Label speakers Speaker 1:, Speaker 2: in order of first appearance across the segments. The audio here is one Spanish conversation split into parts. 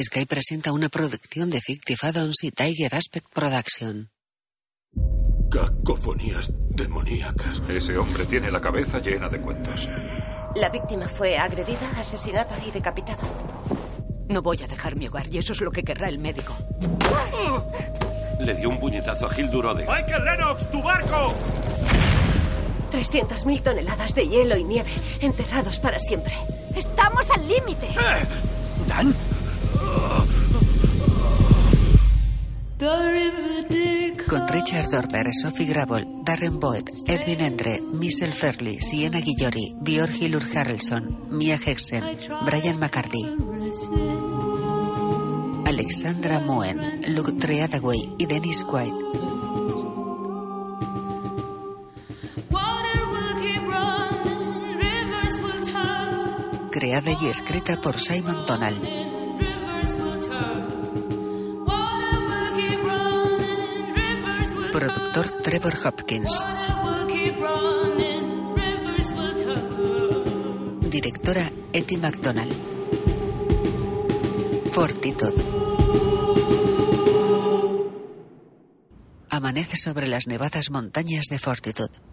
Speaker 1: Sky presenta una producción de Fictive Addons y Tiger Aspect Production.
Speaker 2: Cacofonías demoníacas.
Speaker 3: Ese hombre tiene la cabeza llena de cuentos.
Speaker 4: La víctima fue agredida, asesinada y decapitada.
Speaker 5: No voy a dejar mi hogar y eso es lo que querrá el médico.
Speaker 3: Le dio un puñetazo a Gil Durode.
Speaker 6: ¡Michael Lennox, tu barco!
Speaker 4: 300.000 toneladas de hielo y nieve, enterrados para siempre.
Speaker 7: ¡Estamos al límite!
Speaker 6: ¿Dan?
Speaker 1: Con Richard Dorber, Sophie Gravel, Darren Boyd, Edwin Endre, Michelle Fairley, Sienna Guillori, Björn Hilur Harrelson, Mia Hexen, Brian McCarthy, Alexandra Moen, Luke Treadaway y Dennis White. Creada y escrita por Simon Donald. Trevor Hopkins. Directora Etty McDonald. Fortitude. Amanece sobre las nevadas montañas de Fortitude.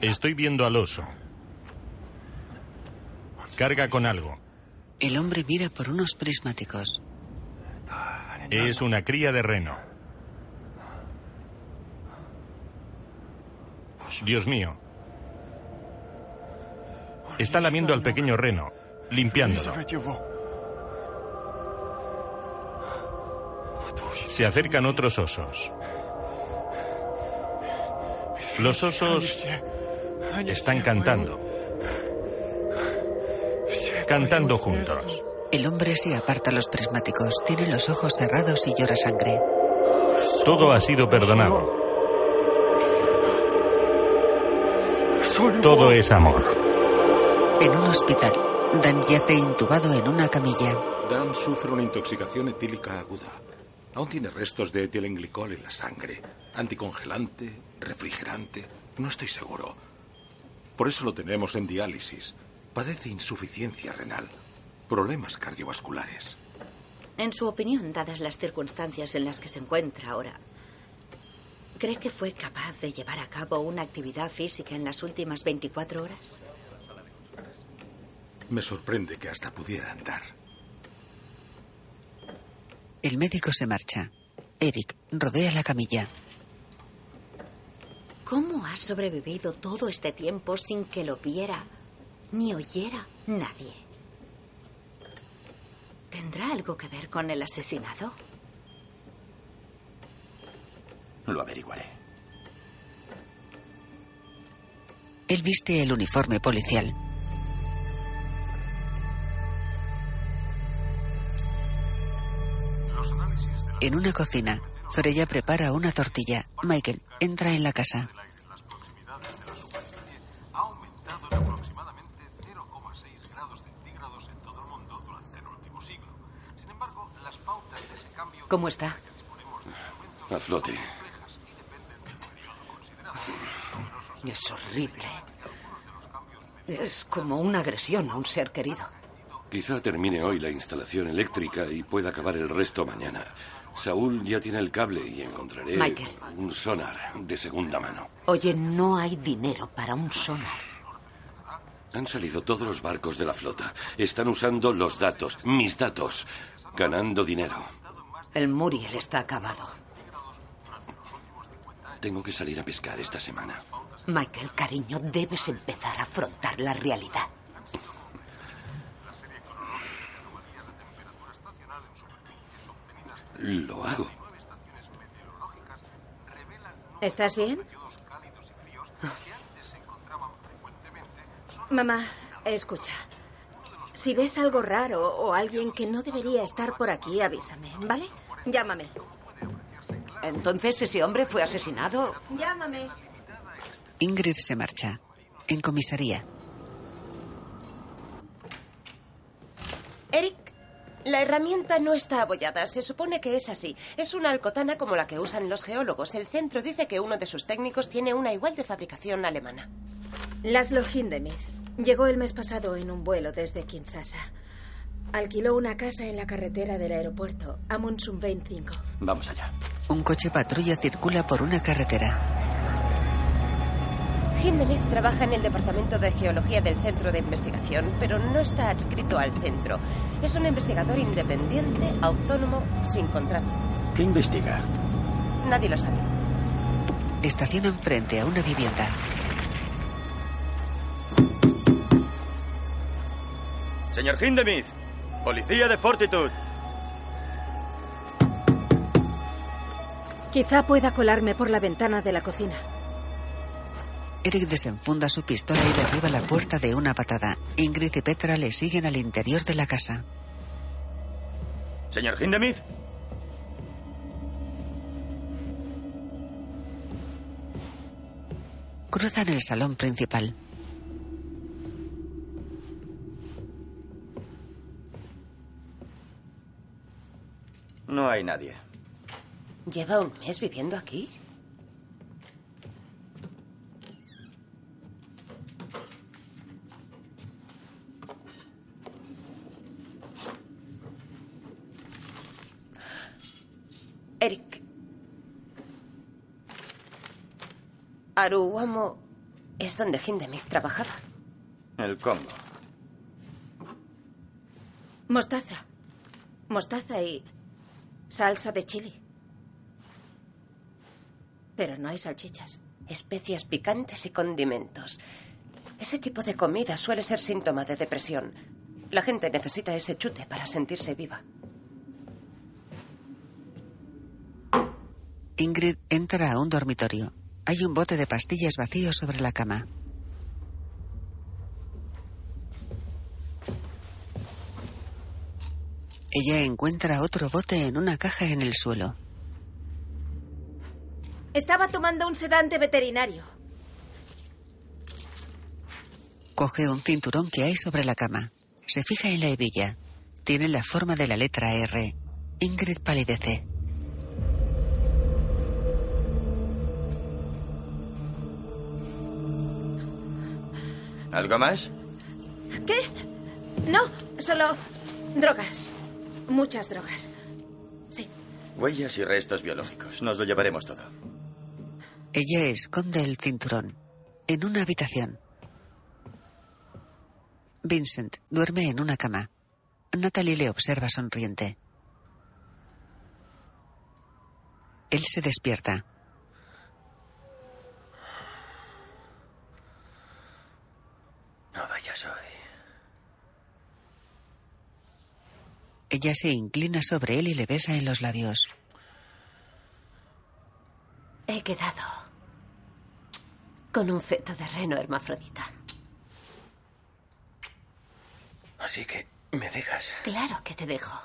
Speaker 8: Estoy viendo al oso. Carga con algo.
Speaker 1: El hombre mira por unos prismáticos.
Speaker 8: Es una cría de reno. Dios mío. Está lamiendo al pequeño reno, limpiándolo. Se acercan otros osos. Los osos están cantando. Cantando juntos.
Speaker 1: El hombre se aparta los prismáticos, tiene los ojos cerrados y llora sangre.
Speaker 8: Todo ha sido perdonado. Todo es amor.
Speaker 1: En un hospital, Dan yace intubado en una camilla.
Speaker 2: Dan sufre una intoxicación etílica aguda. Aún tiene restos de etilenglicol en la sangre. Anticongelante, refrigerante. No estoy seguro. Por eso lo tenemos en diálisis. Padece insuficiencia renal. Problemas cardiovasculares.
Speaker 7: En su opinión, dadas las circunstancias en las que se encuentra ahora, ¿cree que fue capaz de llevar a cabo una actividad física en las últimas 24 horas?
Speaker 2: Me sorprende que hasta pudiera andar.
Speaker 1: El médico se marcha. Eric rodea la camilla.
Speaker 7: ¿Cómo ha sobrevivido todo este tiempo sin que lo viera ni oyera nadie? ¿Tendrá algo que ver con el asesinado?
Speaker 9: Lo averiguaré.
Speaker 1: Él viste el uniforme policial. En una cocina, Freya prepara una tortilla. Michael entra en la casa.
Speaker 5: ¿Cómo está?
Speaker 9: A flote.
Speaker 5: Es horrible. Es como una agresión a un ser querido.
Speaker 9: Quizá termine hoy la instalación eléctrica y pueda acabar el resto mañana. Saúl ya tiene el cable y encontraré
Speaker 5: Michael.
Speaker 9: un sonar de segunda mano.
Speaker 5: Oye, no hay dinero para un sonar.
Speaker 9: Han salido todos los barcos de la flota. Están usando los datos, mis datos, ganando dinero.
Speaker 5: El Muriel está acabado.
Speaker 9: Tengo que salir a pescar esta semana.
Speaker 5: Michael, cariño, debes empezar a afrontar la realidad.
Speaker 9: Lo hago.
Speaker 7: ¿Estás bien? Mamá, escucha. Si ves algo raro o alguien que no debería estar por aquí, avísame, ¿vale? Llámame.
Speaker 5: Entonces ese hombre fue asesinado.
Speaker 7: Llámame.
Speaker 1: Ingrid se marcha. En comisaría.
Speaker 7: Eric,
Speaker 3: La herramienta no está abollada. Se supone que es así. Es una alcotana como la que usan los geólogos. El centro dice que uno de sus técnicos tiene una igual de fabricación alemana.
Speaker 10: Laszlo Hindemith llegó el mes pasado en un vuelo desde Kinshasa. Alquiló una casa en la carretera del aeropuerto, Amundsen 25.
Speaker 11: Vamos allá.
Speaker 1: Un coche patrulla circula por una carretera.
Speaker 3: Hindemith trabaja en el Departamento de Geología del Centro de Investigación, pero no está adscrito al centro. Es un investigador independiente, autónomo, sin contrato.
Speaker 11: ¿Qué investiga?
Speaker 3: Nadie lo sabe.
Speaker 1: Estacionan frente a una vivienda.
Speaker 11: Señor Hindemith, policía de Fortitude.
Speaker 10: Quizá pueda colarme por la ventana de la cocina.
Speaker 1: Eric desenfunda su pistola y derriba la puerta de una patada. Ingrid y Petra le siguen al interior de la casa.
Speaker 11: Señor Hindemith.
Speaker 1: Cruzan el salón principal.
Speaker 11: No hay nadie.
Speaker 3: ¿Lleva un mes viviendo aquí? Eric. Aruamo es donde Hindemith trabajaba.
Speaker 11: El Congo.
Speaker 10: Mostaza. Mostaza y salsa de chili. Pero no hay salchichas.
Speaker 3: Especias picantes y condimentos. Ese tipo de comida suele ser síntoma de depresión. La gente necesita ese chute para sentirse viva.
Speaker 1: Ingrid entra a un dormitorio. Hay un bote de pastillas vacío sobre la cama. Ella encuentra otro bote en una caja en el suelo.
Speaker 10: Estaba tomando un sedante veterinario.
Speaker 1: Coge un cinturón que hay sobre la cama. Se fija en la hebilla. Tiene la forma de la letra R. Ingrid palidece.
Speaker 11: ¿Algo más?
Speaker 10: ¿Qué? No, solo drogas. Muchas drogas. Sí.
Speaker 11: Huellas y restos biológicos. Nos lo llevaremos todo.
Speaker 1: Ella esconde el cinturón. En una habitación. Vincent duerme en una cama. Natalie le observa sonriente. Él se despierta.
Speaker 11: No vayas hoy.
Speaker 1: Ella se inclina sobre él y le besa en los labios.
Speaker 3: He quedado con un feto de reno hermafrodita.
Speaker 11: Así que me dejas.
Speaker 3: Claro que te dejo.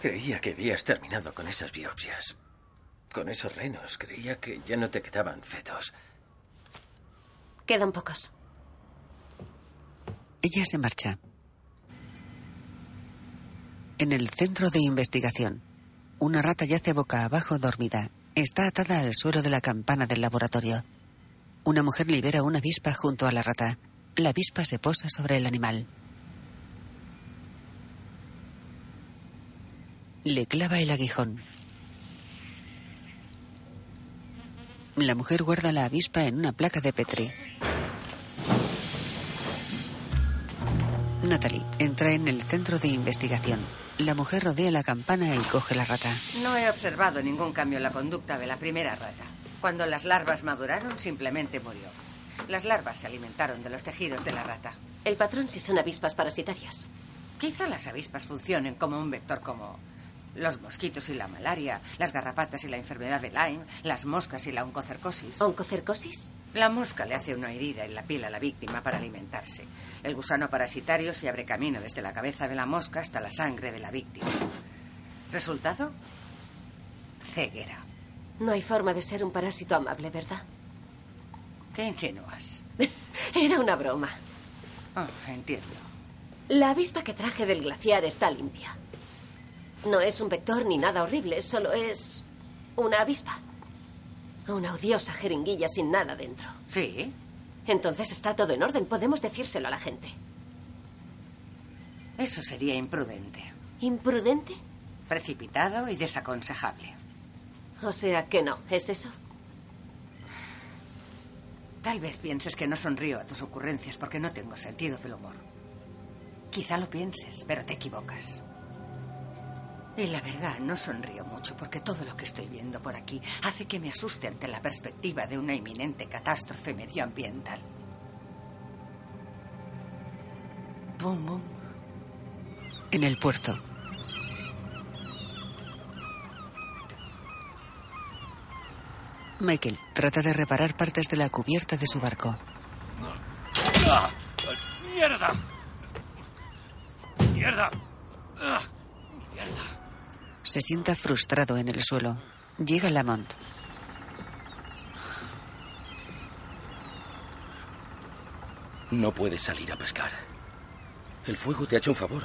Speaker 11: Creía que habías terminado con esas biopsias. Con esos renos. Creía que ya no te quedaban fetos.
Speaker 3: Quedan pocos.
Speaker 1: Ella se marcha. En el centro de investigación, una rata yace boca abajo dormida. Está atada al suelo de la campana del laboratorio. Una mujer libera una avispa junto a la rata. La avispa se posa sobre el animal. Le clava el aguijón. La mujer guarda la avispa en una placa de Petri. Natalie entra en el centro de investigación. La mujer rodea la campana y coge la rata.
Speaker 12: No he observado ningún cambio en la conducta de la primera rata. Cuando las larvas maduraron, simplemente murió. Las larvas se alimentaron de los tejidos de la rata.
Speaker 3: El patrón si son avispas parasitarias.
Speaker 12: Quizá las avispas funcionen como un vector como los mosquitos y la malaria, las garrapatas y la enfermedad de Lyme, las moscas y la oncocercosis.
Speaker 3: ¿Oncocercosis?
Speaker 12: La mosca le hace una herida en la piel a la víctima para alimentarse. El gusano parasitario se abre camino desde la cabeza de la mosca hasta la sangre de la víctima. ¿Resultado? Ceguera.
Speaker 3: No hay forma de ser un parásito amable, ¿verdad?
Speaker 12: ¿Qué insinúas?
Speaker 3: Era una broma.
Speaker 12: Oh, entiendo.
Speaker 4: La avispa que traje del glaciar está limpia. No es un vector ni nada horrible, solo es una avispa. Una odiosa jeringuilla sin nada dentro.
Speaker 12: Sí.
Speaker 4: Entonces está todo en orden. Podemos decírselo a la gente.
Speaker 12: Eso sería imprudente.
Speaker 4: ¿Imprudente?
Speaker 12: Precipitado y desaconsejable.
Speaker 4: O sea que no, ¿es eso?
Speaker 12: Tal vez pienses que no sonrío a tus ocurrencias porque no tengo sentido del humor. Quizá lo pienses, pero te equivocas. Y la verdad, no sonrío mucho porque todo lo que estoy viendo por aquí hace que me asuste ante la perspectiva de una inminente catástrofe medioambiental. Bum, bum.
Speaker 1: En el puerto. Michael trata de reparar partes de la cubierta de su barco.
Speaker 13: ¡Ah! ¡Mierda! ¡Mierda! ¡Ah! ¡Mierda!
Speaker 1: Se sienta frustrado en el suelo. Llega Lamont.
Speaker 14: No puedes salir a pescar. El fuego te ha hecho un favor.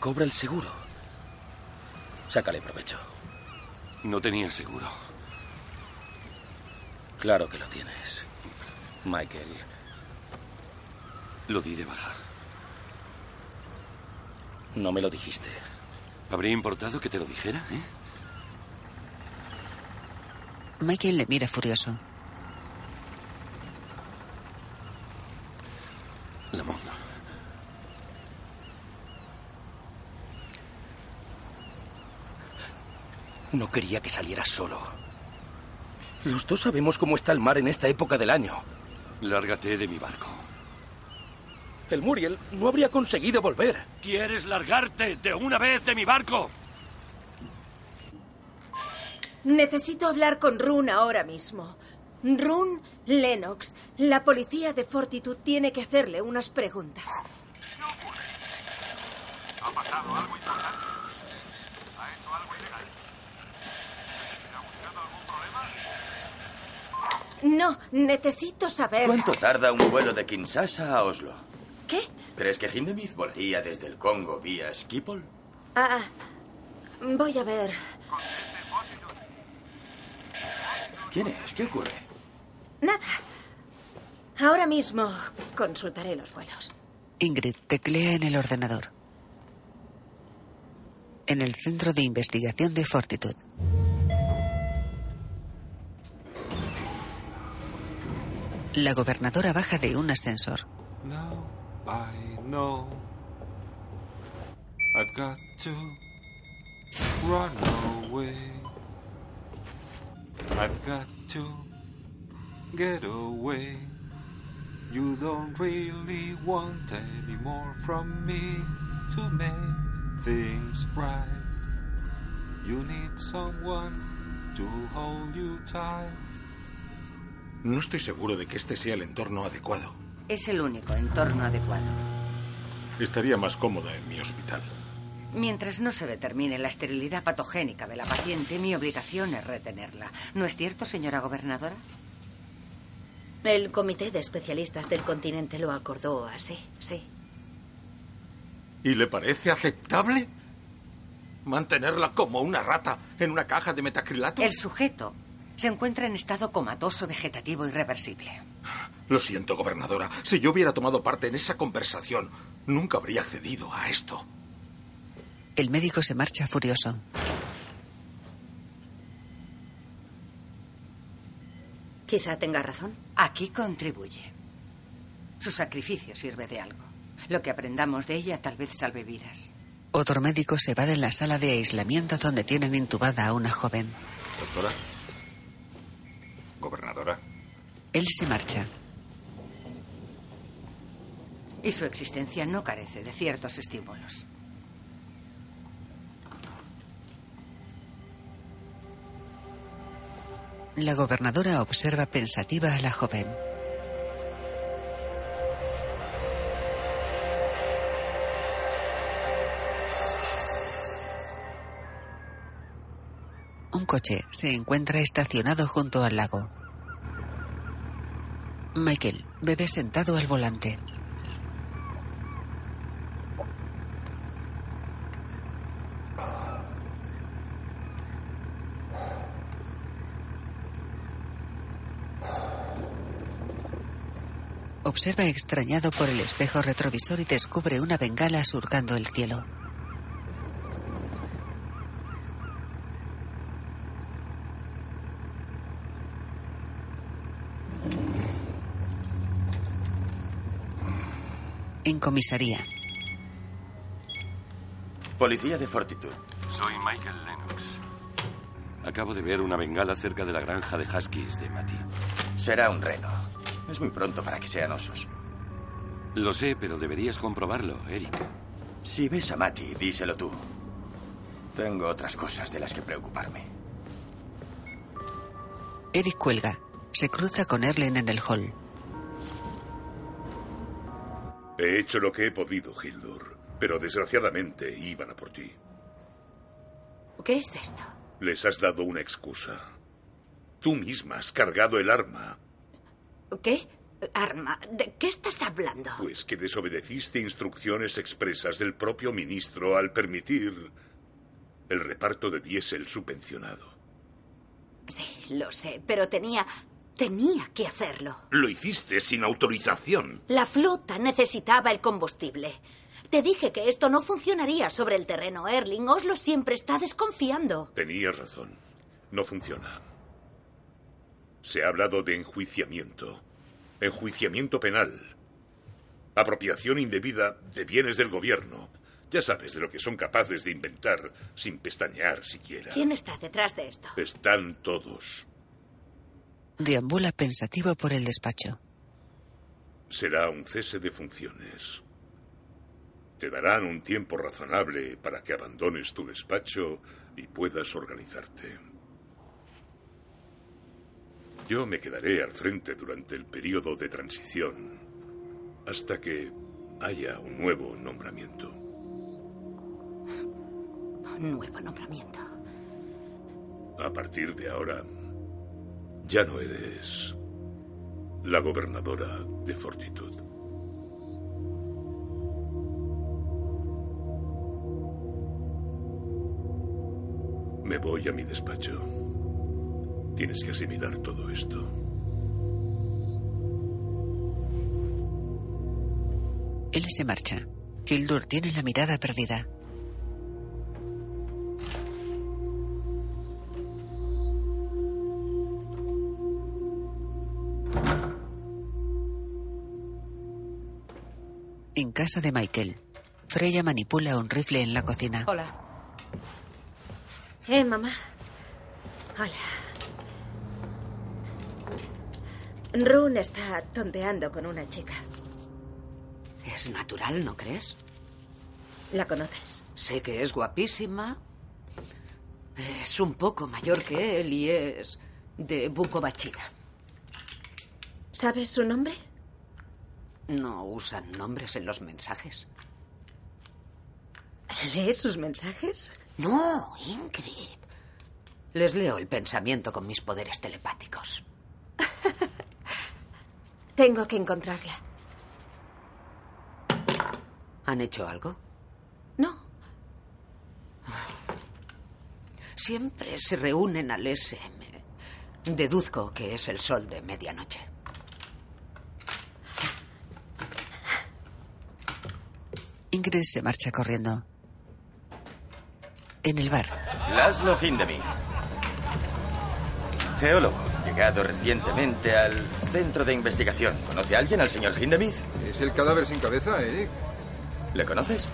Speaker 14: Cobra el seguro. Sácale provecho.
Speaker 9: No tenía seguro.
Speaker 14: Claro que lo tienes. Michael.
Speaker 9: Lo di de baja.
Speaker 14: No me lo dijiste.
Speaker 9: ¿Habría importado que te lo dijera, eh?
Speaker 1: Michael le mira furioso.
Speaker 9: Lamont.
Speaker 14: No quería que salieras solo. Los dos sabemos cómo está el mar en esta época del año.
Speaker 9: Lárgate de mi barco.
Speaker 14: El Muriel no habría conseguido volver.
Speaker 13: ¿Quieres largarte de una vez de mi barco?
Speaker 10: Necesito hablar con Rune ahora mismo. Rune Lennox. La policía de Fortitude tiene que hacerle unas preguntas.
Speaker 15: ¿Ha pasado algo importante? ¿Ha hecho algo ilegal? ¿Ha buscado algún problema?
Speaker 10: No, necesito saber.
Speaker 16: ¿Cuánto tarda un vuelo de Kinshasa a Oslo?
Speaker 10: ¿Qué?
Speaker 16: ¿Crees que Hindemith volaría desde el Congo vía Schiphol?
Speaker 10: Ah, voy a ver.
Speaker 16: ¿Quién es? ¿Qué ocurre?
Speaker 10: Nada. Ahora mismo consultaré los vuelos.
Speaker 1: Ingrid teclea en el ordenador. En el centro de investigación de Fortitude. La gobernadora baja de un ascensor.
Speaker 17: Now I know I've got to run away. I've got to get away. You don't really want any more from me to make things right. You need someone to hold you tight.
Speaker 2: No estoy seguro de que este sea el entorno adecuado.
Speaker 12: Es el único entorno adecuado.
Speaker 2: Estaría más cómoda en mi hospital.
Speaker 12: Mientras no se determine la esterilidad patogénica de la paciente, mi obligación es retenerla. ¿No es cierto, señora gobernadora?
Speaker 7: El comité de especialistas del continente lo acordó así, sí.
Speaker 2: ¿Y le parece aceptable? ¿Mantenerla como una rata en una caja de metacrilato?
Speaker 12: El sujeto se encuentra en estado comatoso vegetativo irreversible.
Speaker 2: Lo siento, gobernadora. Si yo hubiera tomado parte en esa conversación, nunca habría accedido a esto.
Speaker 1: El médico se marcha furioso.
Speaker 7: Quizá tenga razón.
Speaker 12: Aquí contribuye. Su sacrificio sirve de algo. Lo que aprendamos de ella tal vez salve vidas.
Speaker 1: Otro médico se va de la sala de aislamiento donde tienen intubada a una joven.
Speaker 2: Doctora. Gobernadora.
Speaker 1: Él se marcha.
Speaker 12: Y su existencia no carece de ciertos estímulos.
Speaker 1: La gobernadora observa pensativa a la joven. Un coche se encuentra estacionado junto al lago. Michael bebe sentado al volante. Observa extrañado por el espejo retrovisor y descubre una bengala surcando el cielo. En comisaría.
Speaker 16: Policía de Fortitude.
Speaker 18: Soy Michael Lennox.
Speaker 9: Acabo de ver una bengala cerca de la granja de Huskies de Matty.
Speaker 16: Será un reno. Es muy pronto para que sean osos.
Speaker 9: Lo sé, pero deberías comprobarlo, Eric.
Speaker 16: Si ves a Matty, díselo tú. Tengo otras cosas de las que preocuparme.
Speaker 1: Eric cuelga. Se cruza con Erlen en el hall.
Speaker 19: He hecho lo que he podido, Hildur. Pero desgraciadamente iban a por ti.
Speaker 7: ¿Qué es esto?
Speaker 19: Les has dado una excusa. Tú misma has cargado el arma.
Speaker 7: ¿Qué? Arma. ¿De qué estás hablando?
Speaker 19: Pues que desobedeciste instrucciones expresas del propio ministro al permitir el reparto de diésel subvencionado.
Speaker 7: Sí, lo sé, pero tenía. tenía que hacerlo.
Speaker 19: Lo hiciste sin autorización.
Speaker 7: La flota necesitaba el combustible. Te dije que esto no funcionaría sobre el terreno. Erling Oslo siempre está desconfiando.
Speaker 19: Tenías razón. No funciona. Se ha hablado de enjuiciamiento. Enjuiciamiento penal. Apropiación indebida de bienes del gobierno. Ya sabes de lo que son capaces de inventar sin pestañear siquiera.
Speaker 7: ¿Quién está detrás de esto?
Speaker 19: Están todos.
Speaker 1: Deambula pensativo por el despacho.
Speaker 19: Será un cese de funciones. Te darán un tiempo razonable para que abandones tu despacho y puedas organizarte. Yo me quedaré al frente durante el periodo de transición hasta que haya un nuevo nombramiento.
Speaker 7: Un nuevo nombramiento.
Speaker 19: A partir de ahora, ya no eres la gobernadora de Fortitud. Me voy a mi despacho. Tienes que asimilar todo esto.
Speaker 1: Él se marcha. Hildur tiene la mirada perdida. En casa de Michael, Freya manipula un rifle en la cocina.
Speaker 10: Hola. Eh, mamá. Hola. Rune está tonteando con una chica.
Speaker 12: Es natural, ¿no crees?
Speaker 10: ¿La conoces?
Speaker 12: Sé que es guapísima. Es un poco mayor que él y es de Bukovachina.
Speaker 10: ¿Sabes su nombre?
Speaker 12: No usan nombres en los mensajes.
Speaker 10: ¿Lees sus mensajes?
Speaker 12: No, Ingrid. Les leo el pensamiento con mis poderes telepáticos.
Speaker 10: Tengo que encontrarla.
Speaker 12: ¿Han hecho algo?
Speaker 10: No.
Speaker 12: Siempre se reúnen al SM. Deduzco que es el sol de medianoche.
Speaker 1: Ingrid se marcha corriendo. En el bar,
Speaker 16: Laszlo Hindemith. Geólogo, llegado recientemente al centro de investigación. ¿Conoce a alguien al señor Hindemith?
Speaker 20: Es el cadáver sin cabeza, Eric.
Speaker 16: ¿Le conoces?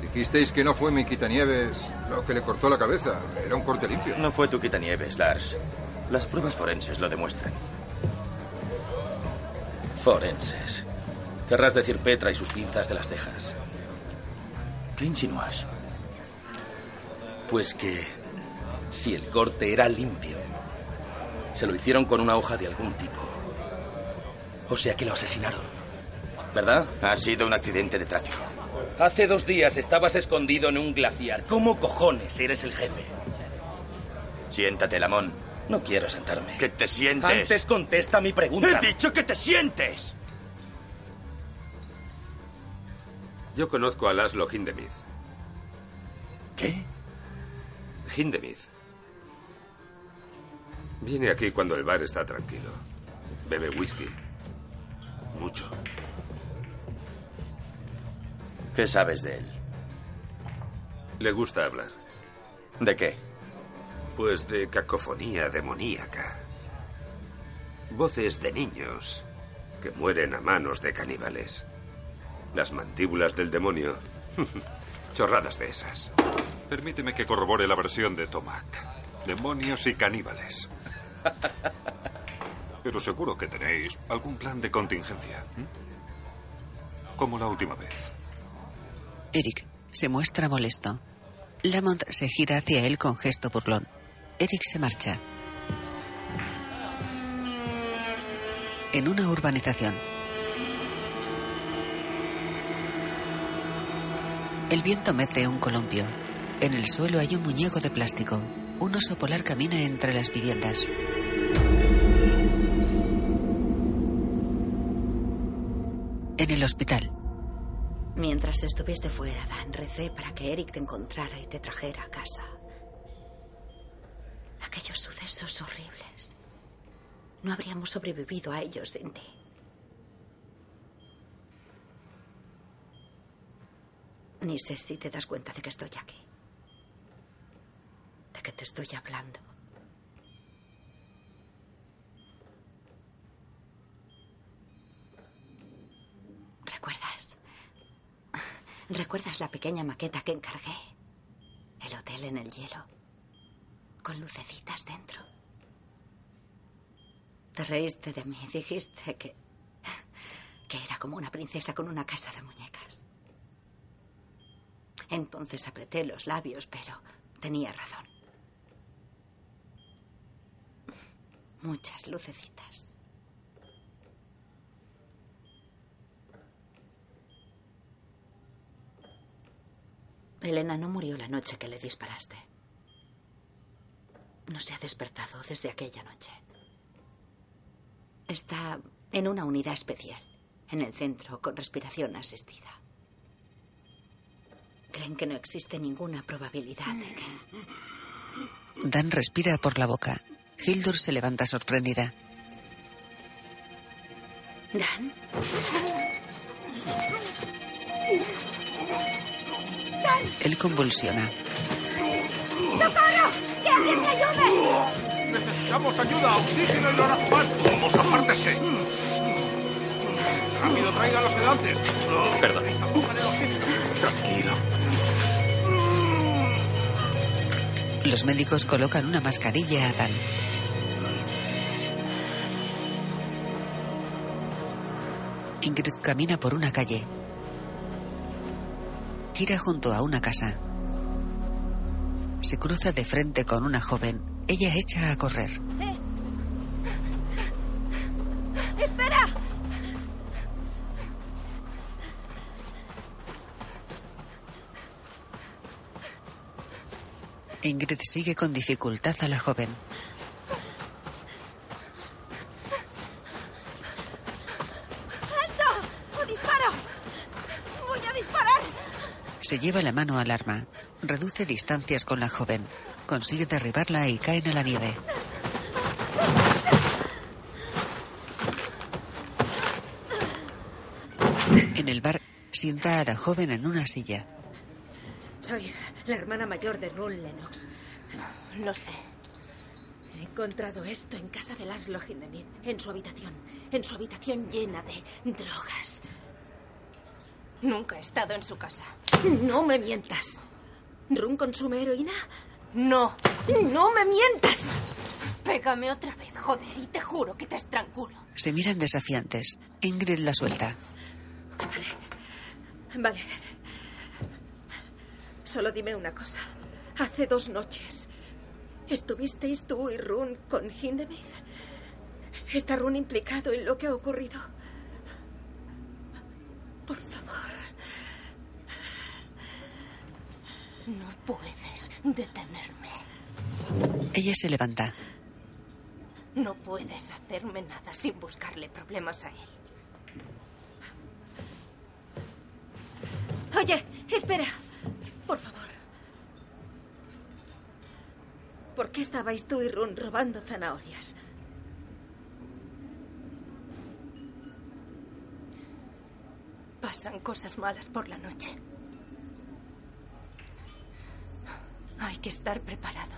Speaker 20: Dijisteis que no fue mi quitanieves lo que le cortó la cabeza. Era un corte limpio.
Speaker 16: No fue tu quitanieves, Lars. Las pruebas forenses lo demuestran.
Speaker 14: Forenses. Querrás decir Petra y sus pinzas de las cejas.
Speaker 16: ¿Qué insinúas?
Speaker 14: Pues que si el corte era limpio, se lo hicieron con una hoja de algún tipo. O sea que lo asesinaron. ¿Verdad?
Speaker 16: Ha sido un accidente de tráfico.
Speaker 14: Hace dos días estabas escondido en un glaciar. ¿Cómo cojones eres el jefe?
Speaker 16: Siéntate, Lamón.
Speaker 14: No quiero sentarme.
Speaker 16: Que te sientes.
Speaker 14: Antes contesta mi pregunta.
Speaker 16: He dicho que te sientes.
Speaker 18: Yo conozco a Laszlo Hindemith.
Speaker 16: ¿Qué?
Speaker 18: Hindemith. Viene aquí cuando el bar está tranquilo. Bebe whisky. Mucho.
Speaker 16: ¿Qué sabes de él?
Speaker 18: Le gusta hablar.
Speaker 16: ¿De qué?
Speaker 18: Pues de cacofonía demoníaca. Voces de niños que mueren a manos de caníbales. Las mandíbulas del demonio. Chorradas de esas.
Speaker 2: Permíteme que corrobore la versión de Tomac. Demonios y caníbales. Pero seguro que tenéis algún plan de contingencia. Como la última vez.
Speaker 1: Eric se muestra molesto. Lamont se gira hacia él con gesto burlón. Eric se marcha. En una urbanización. El viento mece un columpio. En el suelo hay un muñeco de plástico. Un oso polar camina entre las viviendas. El hospital.
Speaker 7: Mientras estuviste fuera, Dan, recé para que Eric te encontrara y te trajera a casa. Aquellos sucesos horribles. No habríamos sobrevivido a ellos sin ti. Ni sé si te das cuenta de que estoy aquí. De que te estoy hablando. ¿Recuerdas? ¿Recuerdas la pequeña maqueta que encargué? El hotel en el hielo. Con lucecitas dentro. Te reíste de mí. Dijiste que. que era como una princesa con una casa de muñecas. Entonces apreté los labios, pero tenía razón. Muchas lucecitas. Elena no murió la noche que le disparaste. No se ha despertado desde aquella noche. Está en una unidad especial, en el centro, con respiración asistida. Creen que no existe ninguna probabilidad de que...
Speaker 1: Dan respira por la boca. Hildur se levanta sorprendida.
Speaker 7: ¿Dan?
Speaker 1: Él convulsiona.
Speaker 6: ¡Socorro! ¡Que alguien me ayude! Necesitamos ayuda, oxígeno y lorazepam. Vamos, apártese. Rápido, traiga los sedantes.
Speaker 14: Perdone.
Speaker 6: Tranquilo.
Speaker 1: Los médicos colocan una mascarilla a Dan. Ingrid camina por una calle. Gira junto a una casa. Se cruza de frente con una joven. Ella echa a correr.
Speaker 6: ¡Espera!
Speaker 1: Ingrid sigue con dificultad a la joven.
Speaker 6: ¡Alto! ¡O disparo! ¡Voy a disparar!
Speaker 1: Se lleva la mano al arma. Reduce distancias con la joven. Consigue derribarla y caen a la nieve. En el bar, sienta a la joven en una silla.
Speaker 10: Soy la hermana mayor de Rune Lennox.
Speaker 4: Lo sé.
Speaker 10: He encontrado esto en casa de Laszlo Hindemith, en su habitación. En su habitación llena de drogas.
Speaker 4: Nunca he estado en su casa.
Speaker 10: No me mientas. ¿Run consume heroína?
Speaker 4: No.
Speaker 10: ¡No me mientas!
Speaker 4: Pégame otra vez, joder, y te juro que te estrangulo.
Speaker 1: Se miran desafiantes. Ingrid la suelta.
Speaker 10: Vale. Solo dime una cosa. Hace dos noches, ¿estuvisteis tú y Run con Hindemith? ¿Está Run implicado en lo que ha ocurrido? Por favor.
Speaker 4: No puedes detenerme.
Speaker 1: Ella se levanta.
Speaker 4: No puedes hacerme nada sin buscarle problemas a él.
Speaker 10: Oye, espera. Por favor. ¿Por qué estabais tú y Run robando zanahorias?
Speaker 4: Pasan cosas malas por la noche.
Speaker 10: Hay que estar preparado.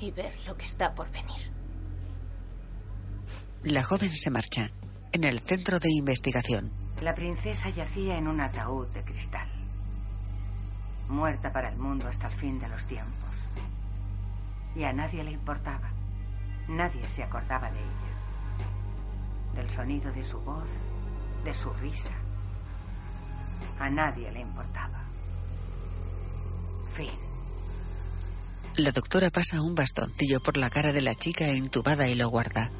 Speaker 10: Y ver lo que está por venir.
Speaker 1: La joven se marcha. En el centro de investigación,
Speaker 12: La princesa yacía en un ataúd de cristal, muerta para el mundo hasta el fin de los tiempos. Y a nadie le importaba. Nadie se acordaba de ella. Del sonido de su voz, de su risa. A nadie le importaba. Fin.
Speaker 1: la doctora pasa un bastoncillo por la cara de la chica intubada y lo guarda.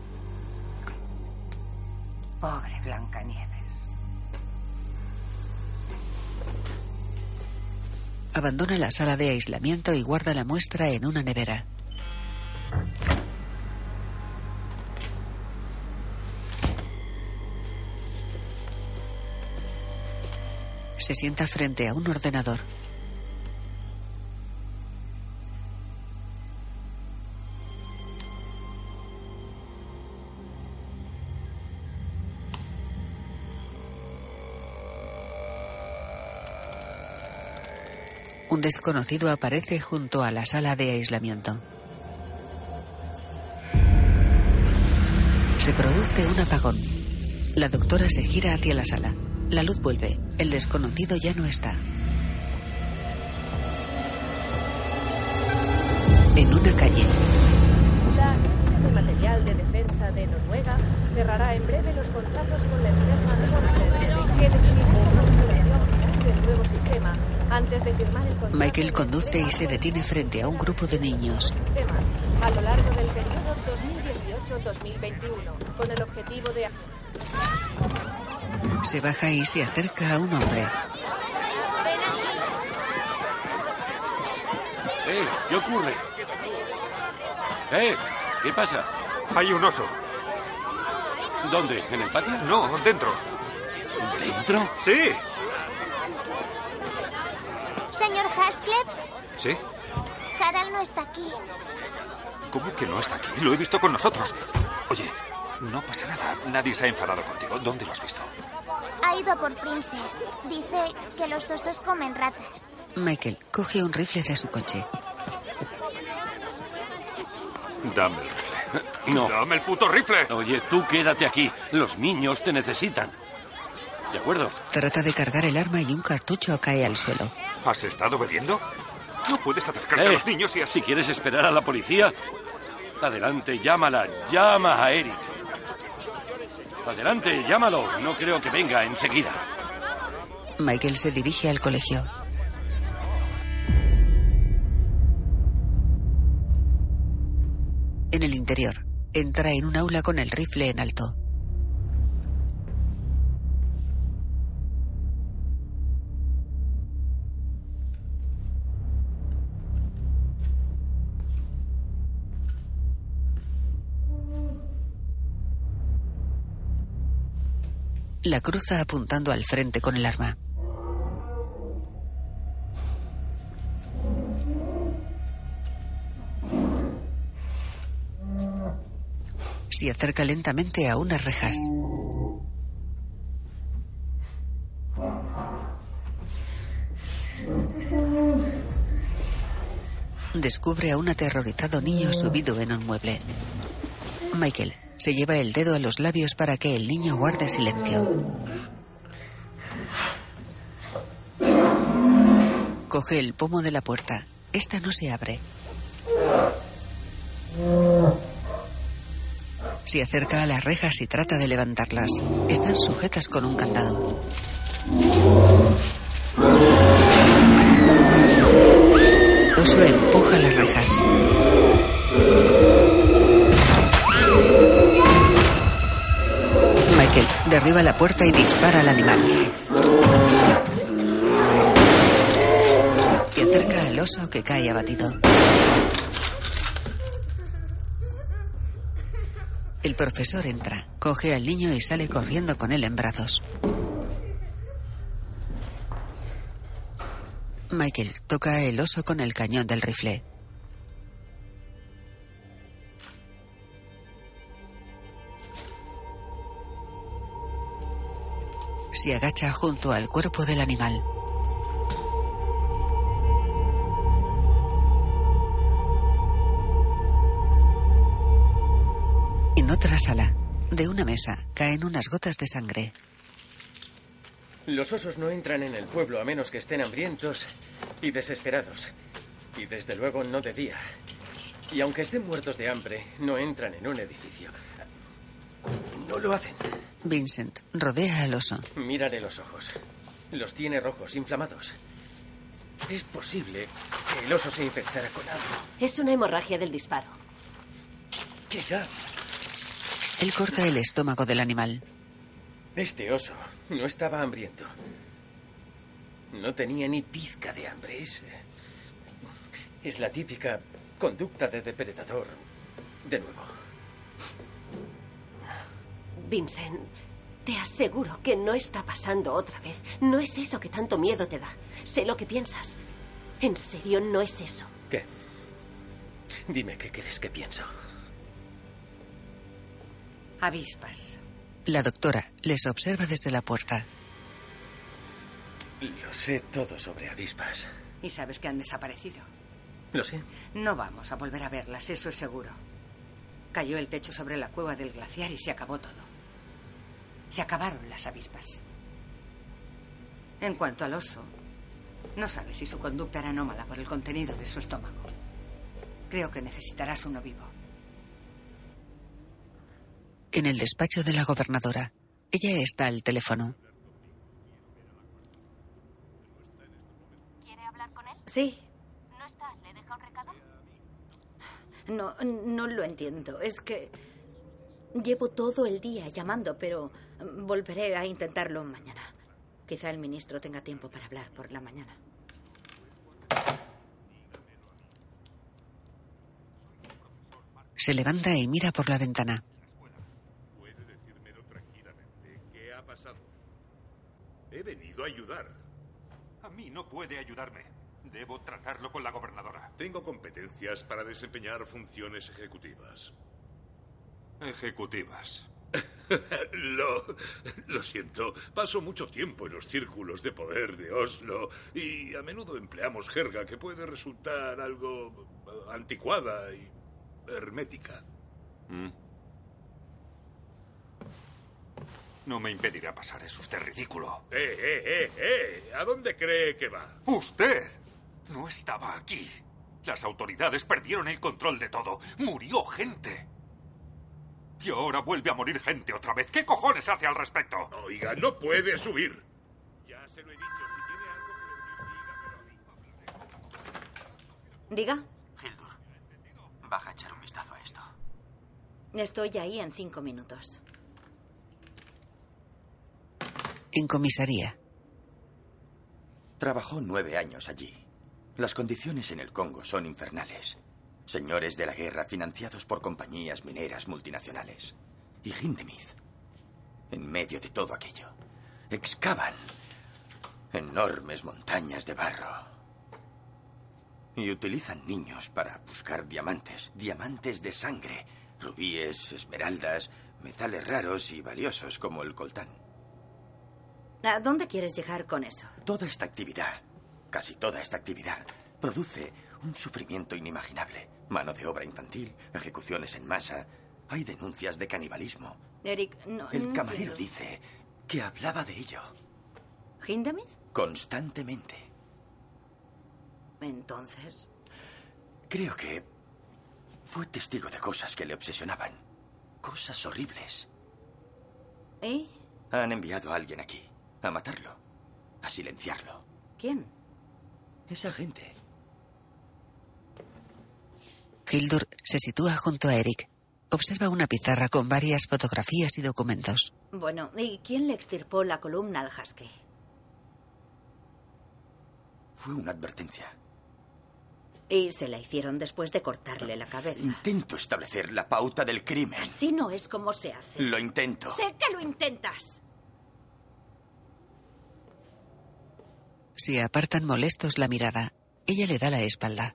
Speaker 12: Pobre Blancanieves.
Speaker 1: Abandona la sala de aislamiento y guarda la muestra en una nevera. Se sienta frente a un ordenador. Un desconocido aparece junto a la sala de aislamiento. Se produce un apagón. La doctora se gira hacia la sala. La luz vuelve. El desconocido ya no está. En una calle,
Speaker 21: La Agencia de Material de Defensa de Noruega cerrará en breve los contratos con la empresa Norster, que definirá la configuración final del nuevo sistema antes de firmar el contrato
Speaker 1: Michael conduce y se detiene frente a un grupo de niños.
Speaker 21: sistemas a lo largo del periodo 2018-2021 con el objetivo de
Speaker 1: Se baja y se acerca a un hombre.
Speaker 9: ¡Eh! ¿Qué ocurre? ¡Eh! ¿Qué pasa?
Speaker 2: Hay un oso.
Speaker 9: ¿Dónde? ¿En el patio?
Speaker 2: No, dentro.
Speaker 9: ¿Dentro?
Speaker 2: Sí. ¿Sí?
Speaker 22: Harald no está aquí.
Speaker 2: ¿Cómo que no está aquí? Lo he visto con nosotros. Oye, no pasa nada. Nadie se ha enfadado contigo. ¿Dónde lo has visto?
Speaker 22: Ha ido por Princess. Dice que los osos comen ratas.
Speaker 1: Michael coge un rifle de su coche.
Speaker 2: Dame el rifle.
Speaker 9: No.
Speaker 2: Dame el puto rifle.
Speaker 9: Oye, tú quédate aquí. Los niños te necesitan. ¿De acuerdo?
Speaker 1: Trata de cargar el arma y un cartucho cae al suelo.
Speaker 2: ¿Has estado bebiendo? No puedes acercarte a
Speaker 9: Eh,
Speaker 2: los niños y así.
Speaker 9: Si quieres esperar a la policía, adelante, llámala. Llama a Eric. Adelante, llámalo. No creo que venga enseguida.
Speaker 1: Michael se dirige al colegio. En el interior, entra en un aula con el rifle en alto. La cruza apuntando al frente con el arma. Se acerca lentamente a unas rejas. Descubre a un aterrorizado niño subido en un mueble. Michael se lleva el dedo a los labios para que el niño guarde silencio. Coge el pomo de la puerta. Esta no se abre. Se acerca a las rejas y trata de levantarlas. Están sujetas con un candado. Oso empuja las rejas. Michael derriba la puerta y dispara al animal. Y acerca al oso que cae abatido. El profesor entra, coge al niño y sale corriendo con él en brazos. Michael toca el oso con el cañón del rifle. se agacha junto al cuerpo del animal. En otra sala, de una mesa, caen unas gotas de sangre.
Speaker 11: Los osos no entran en el pueblo a menos que estén hambrientos y desesperados. Y desde luego no de día. Y aunque estén muertos de hambre, no entran en un edificio. No lo hacen.
Speaker 1: Vincent rodea al oso.
Speaker 11: Mírale los ojos. Los tiene rojos, inflamados. Es posible que el oso se infectara con algo.
Speaker 4: Es una hemorragia del disparo.
Speaker 11: Quizá
Speaker 1: Él corta el estómago del animal.
Speaker 11: este oso no estaba hambriento. No tenía ni pizca de hambre. Es, es la típica conducta de depredador. De nuevo.
Speaker 4: Vincent, te aseguro que no está pasando otra vez. No es eso que tanto miedo te da. Sé lo que piensas. En serio, no es eso.
Speaker 11: ¿Qué? Dime qué crees que pienso.
Speaker 12: Avispas.
Speaker 1: La doctora les observa desde la puerta.
Speaker 11: Lo sé todo sobre avispas.
Speaker 12: Y sabes que han desaparecido.
Speaker 11: Lo sé.
Speaker 12: No vamos a volver a verlas, eso es seguro. Cayó el techo sobre la cueva del glaciar y se acabó todo. Se acabaron las avispas. En cuanto al oso, no sabes si su conducta era anómala por el contenido de su estómago. Creo que necesitarás uno vivo.
Speaker 1: En el despacho de la gobernadora, ella está al teléfono.
Speaker 7: ¿Quiere hablar con él? Sí. ¿No está? ¿Le deja un recado? No, no lo entiendo. Es que llevo todo el día llamando, pero volveré a intentarlo mañana. Quizá el ministro tenga tiempo para hablar por la mañana.
Speaker 1: Se levanta y mira por la ventana.
Speaker 19: ¿Puede decírmelo tranquilamente? ¿Qué ha pasado? He venido a ayudar.
Speaker 2: A mí no puede ayudarme. Debo tratarlo con la gobernadora.
Speaker 19: Tengo competencias para desempeñar funciones ejecutivas.
Speaker 2: Ejecutivas.
Speaker 19: lo, lo siento. Paso mucho tiempo en los círculos de poder de Oslo y a menudo empleamos jerga que puede resultar algo eh, anticuada y hermética.
Speaker 2: ¿Mm? No me impedirá pasar, es usted ridículo.
Speaker 19: ¡Eh, eh, eh, eh! ¿A dónde cree que va?
Speaker 2: ¡Usted! No estaba aquí. Las autoridades perdieron el control de todo. Murió gente. Y ahora vuelve a morir gente otra vez. ¿Qué cojones hace al respecto?
Speaker 19: Oiga, no puede subir. Ya se lo he dicho. Si tiene algo que decir, dígamelo.
Speaker 7: Diga.
Speaker 16: Hildur, baja a echar un vistazo a esto.
Speaker 7: Estoy ahí en cinco minutos.
Speaker 1: En comisaría.
Speaker 16: Trabajó nueve años allí. Las condiciones en el Congo son infernales. Señores de la guerra financiados por compañías mineras multinacionales. Y Hindemith, en medio de todo aquello, excavan enormes montañas de barro. Y utilizan niños para buscar diamantes, diamantes de sangre, rubíes, esmeraldas, metales raros y valiosos como el coltán.
Speaker 7: ¿A dónde quieres llegar con eso?
Speaker 16: Toda esta actividad, casi toda esta actividad, produce un sufrimiento inimaginable. Mano de obra infantil, ejecuciones en masa. Hay denuncias de canibalismo.
Speaker 7: Eric, no.
Speaker 16: El
Speaker 7: no
Speaker 16: camarero
Speaker 7: quiero.
Speaker 16: dice que hablaba de ello
Speaker 7: ¿Hindemith?
Speaker 16: constantemente.
Speaker 7: Entonces.
Speaker 16: Creo que fue testigo de cosas que le obsesionaban. Cosas horribles.
Speaker 7: ¿Y?
Speaker 16: Han enviado a alguien aquí, a matarlo, a silenciarlo.
Speaker 7: ¿Quién?
Speaker 16: Esa gente.
Speaker 1: Hildur se sitúa junto a Eric. Observa una pizarra con varias fotografías y documentos.
Speaker 7: Bueno, ¿y quién le extirpó la columna al husky?
Speaker 16: Fue una advertencia.
Speaker 7: Y se la hicieron después de cortarle la cabeza.
Speaker 16: Intento establecer la pauta del crimen.
Speaker 7: Así no es como se hace.
Speaker 16: Lo intento.
Speaker 7: Sé que lo intentas.
Speaker 1: Se apartan molestos la mirada. Ella le da la espalda.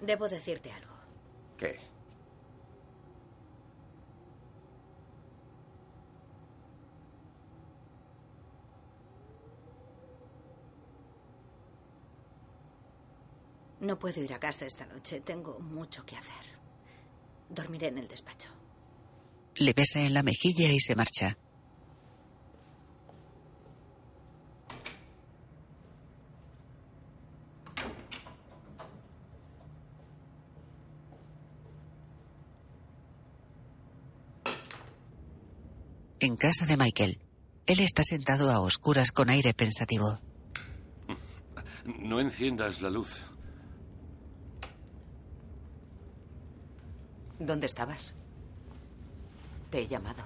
Speaker 7: Debo decirte algo.
Speaker 16: ¿Qué?
Speaker 7: No puedo ir a casa esta noche. Tengo mucho que hacer. Dormiré en el despacho.
Speaker 1: Le besa en la mejilla y se marcha. En casa de Michael. Él está sentado a oscuras con aire pensativo.
Speaker 9: No enciendas la luz.
Speaker 12: ¿Dónde estabas? Te he llamado.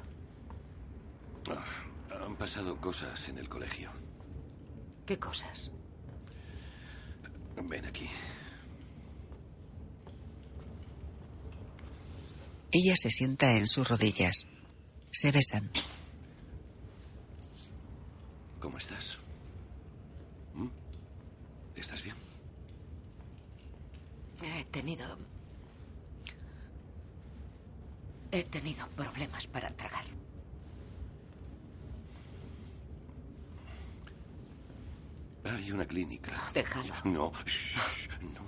Speaker 9: Ah, han pasado cosas en el colegio.
Speaker 12: ¿Qué cosas?
Speaker 9: Ven aquí.
Speaker 1: Ella se sienta en sus rodillas. Se besan.
Speaker 9: ¿Cómo estás? ¿Mm? ¿Estás bien?
Speaker 12: He tenido... He tenido problemas para tragar.
Speaker 9: Hay una clínica.
Speaker 12: Déjalo.
Speaker 9: No, shh, no.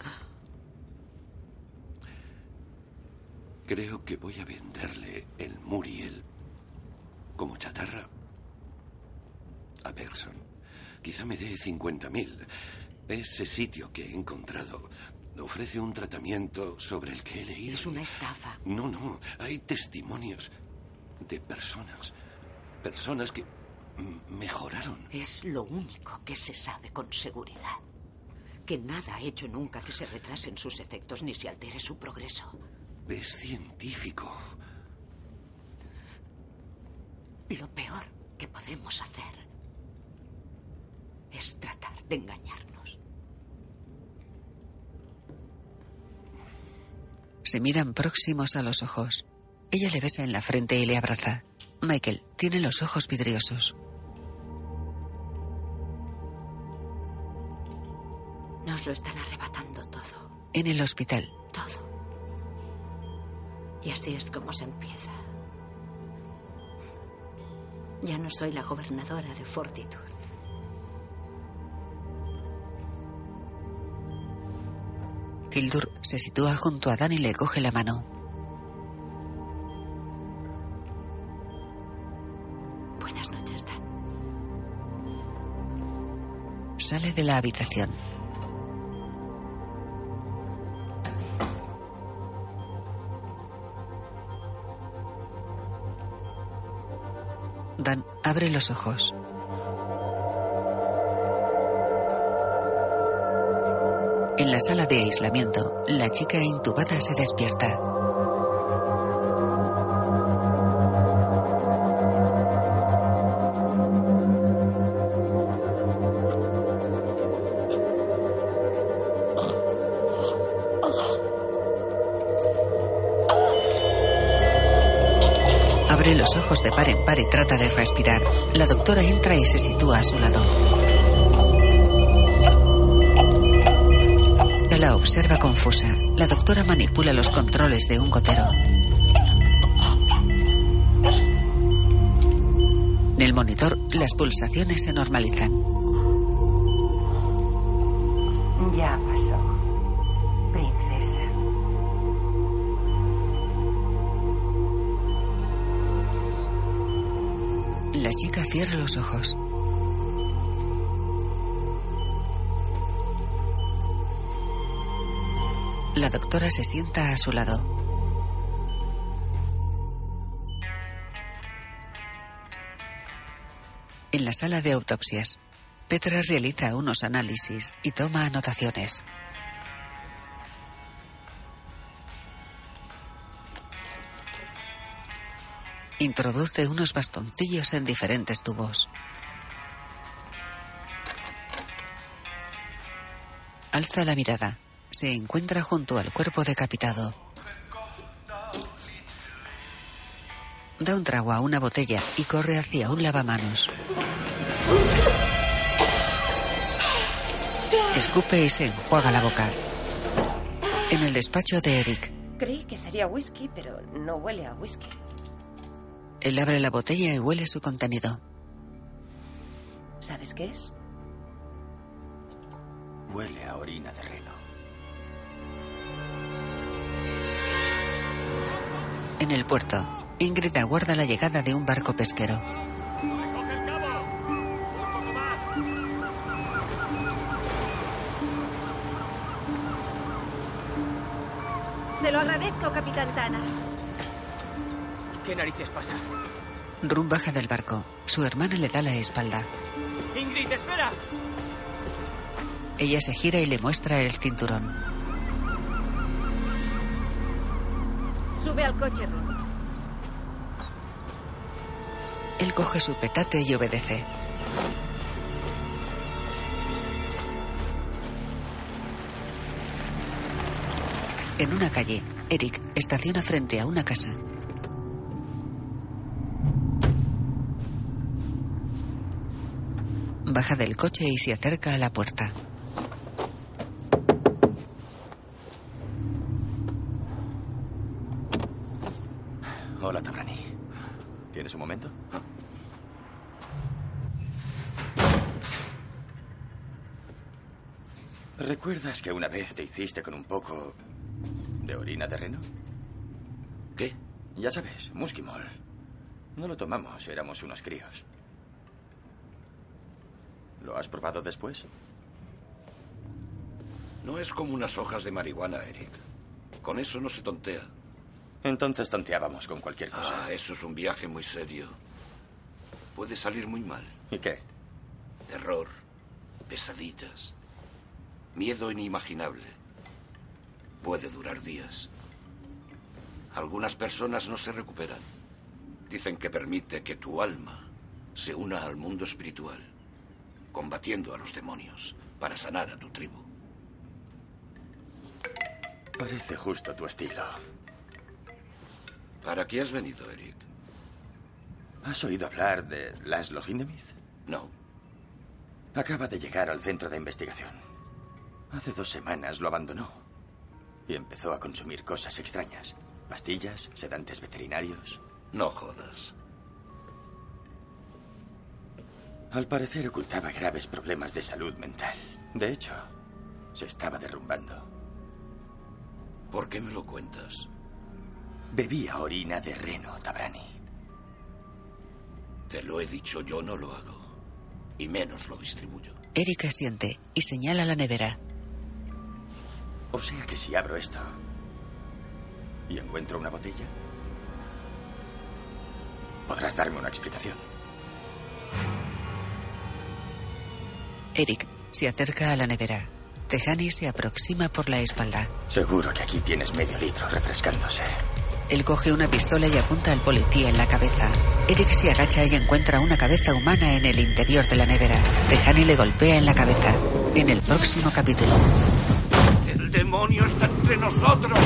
Speaker 9: Creo que voy a venderle el Muriel como chatarra a Bergson. Quizá me dé 50.000. Ese sitio que he encontrado ofrece un tratamiento sobre el que he leído.
Speaker 12: Es una estafa.
Speaker 9: No, no. Hay testimonios de personas. Personas que mejoraron.
Speaker 12: Es lo único que se sabe con seguridad. Que nada ha hecho nunca que se retrasen sus efectos ni se altere su progreso.
Speaker 9: Es científico.
Speaker 12: Lo peor que podemos hacer es tratar de engañarnos.
Speaker 1: Se miran próximos a los ojos. Ella le besa en la frente y le abraza. Michael tiene los ojos vidriosos.
Speaker 7: Nos lo están arrebatando todo.
Speaker 1: En el hospital,
Speaker 7: Todo. Y así es como se empieza. Ya no soy la gobernadora de Fortitud.
Speaker 1: Hildur se sitúa junto a Dan y le coge la mano.
Speaker 7: Buenas noches, Dan.
Speaker 1: Sale de la habitación. Dan abre los ojos. En la sala de aislamiento, la chica intubada se despierta. Abre los ojos de par en par y trata de respirar. La doctora entra y se sitúa a su lado. Observa confusa. La doctora manipula los controles de un gotero. En el monitor, las pulsaciones se normalizan.
Speaker 12: Ya pasó, princesa.
Speaker 1: La chica cierra los ojos. La doctora se sienta a su lado. En la sala de autopsias, Petra realiza unos análisis y toma anotaciones. Introduce unos bastoncillos en diferentes tubos. Alza la mirada. Se encuentra junto al cuerpo decapitado. Da un trago a una botella y corre hacia un lavamanos. Escupe y se enjuaga la boca. En el despacho de Eric,
Speaker 3: Creí que sería whisky, pero no huele a whisky.
Speaker 1: él abre la botella y huele su contenido.
Speaker 3: ¿Sabes qué es?
Speaker 16: Huele a orina de reno.
Speaker 1: En el puerto, Ingrid aguarda la llegada de un barco pesquero.
Speaker 10: Se lo agradezco, Capitán Tana.
Speaker 11: ¿Qué narices pasa?
Speaker 1: Rum baja del barco. Su hermana le da la espalda.
Speaker 11: Ingrid, espera.
Speaker 1: Ella se gira y le muestra el cinturón.
Speaker 10: Sube al coche, Rum.
Speaker 1: Él coge su petate y obedece. En una calle, Eric estaciona frente a una casa. Baja del coche y se acerca a la puerta.
Speaker 16: Hola, Tabrani. ¿Tienes un momento? ¿Recuerdas que una vez te hiciste con un poco de orina de reno?
Speaker 9: ¿Qué?
Speaker 16: Ya sabes, muskimol. No lo tomamos, éramos unos críos. ¿Lo has probado después?
Speaker 9: No es como unas hojas de marihuana, Eric. Con eso no se tontea.
Speaker 16: Entonces tonteábamos con cualquier cosa.
Speaker 9: Ah, eso es un viaje muy serio. Puede salir muy mal.
Speaker 16: ¿Y qué?
Speaker 9: Terror, pesadillas, miedo inimaginable. Puede durar días. Algunas personas no se recuperan. Dicen que permite que tu alma se una al mundo espiritual, combatiendo a los demonios para sanar a tu tribu.
Speaker 16: Parece justo tu estilo.
Speaker 9: ¿Para qué has venido, Eric?
Speaker 16: ¿Has oído hablar de Laszlo Hindemith?
Speaker 9: No.
Speaker 16: Acaba de llegar al centro de investigación. Hace dos semanas lo abandonó y empezó a consumir cosas extrañas. Pastillas, sedantes veterinarios.
Speaker 9: No jodas.
Speaker 16: Al parecer ocultaba graves problemas de salud mental. De hecho, se estaba derrumbando.
Speaker 9: ¿Por qué me lo cuentas?
Speaker 16: Bebía orina de reno, Tabrani.
Speaker 9: Te lo he dicho, yo no lo hago. Y menos lo distribuyo.
Speaker 1: Eric asiente y señala la nevera.
Speaker 16: O sea que si abro esto y encuentro una botella, podrás darme una explicación.
Speaker 1: Eric se acerca a la nevera. Tejani se aproxima por la espalda.
Speaker 16: Seguro que aquí tienes medio litro refrescándose.
Speaker 1: Él coge una pistola y apunta al policía en la cabeza. Eric se agacha y encuentra una cabeza humana en el interior de la nevera. Tejani le golpea en la cabeza. En el próximo capítulo.
Speaker 9: El demonio está entre nosotros.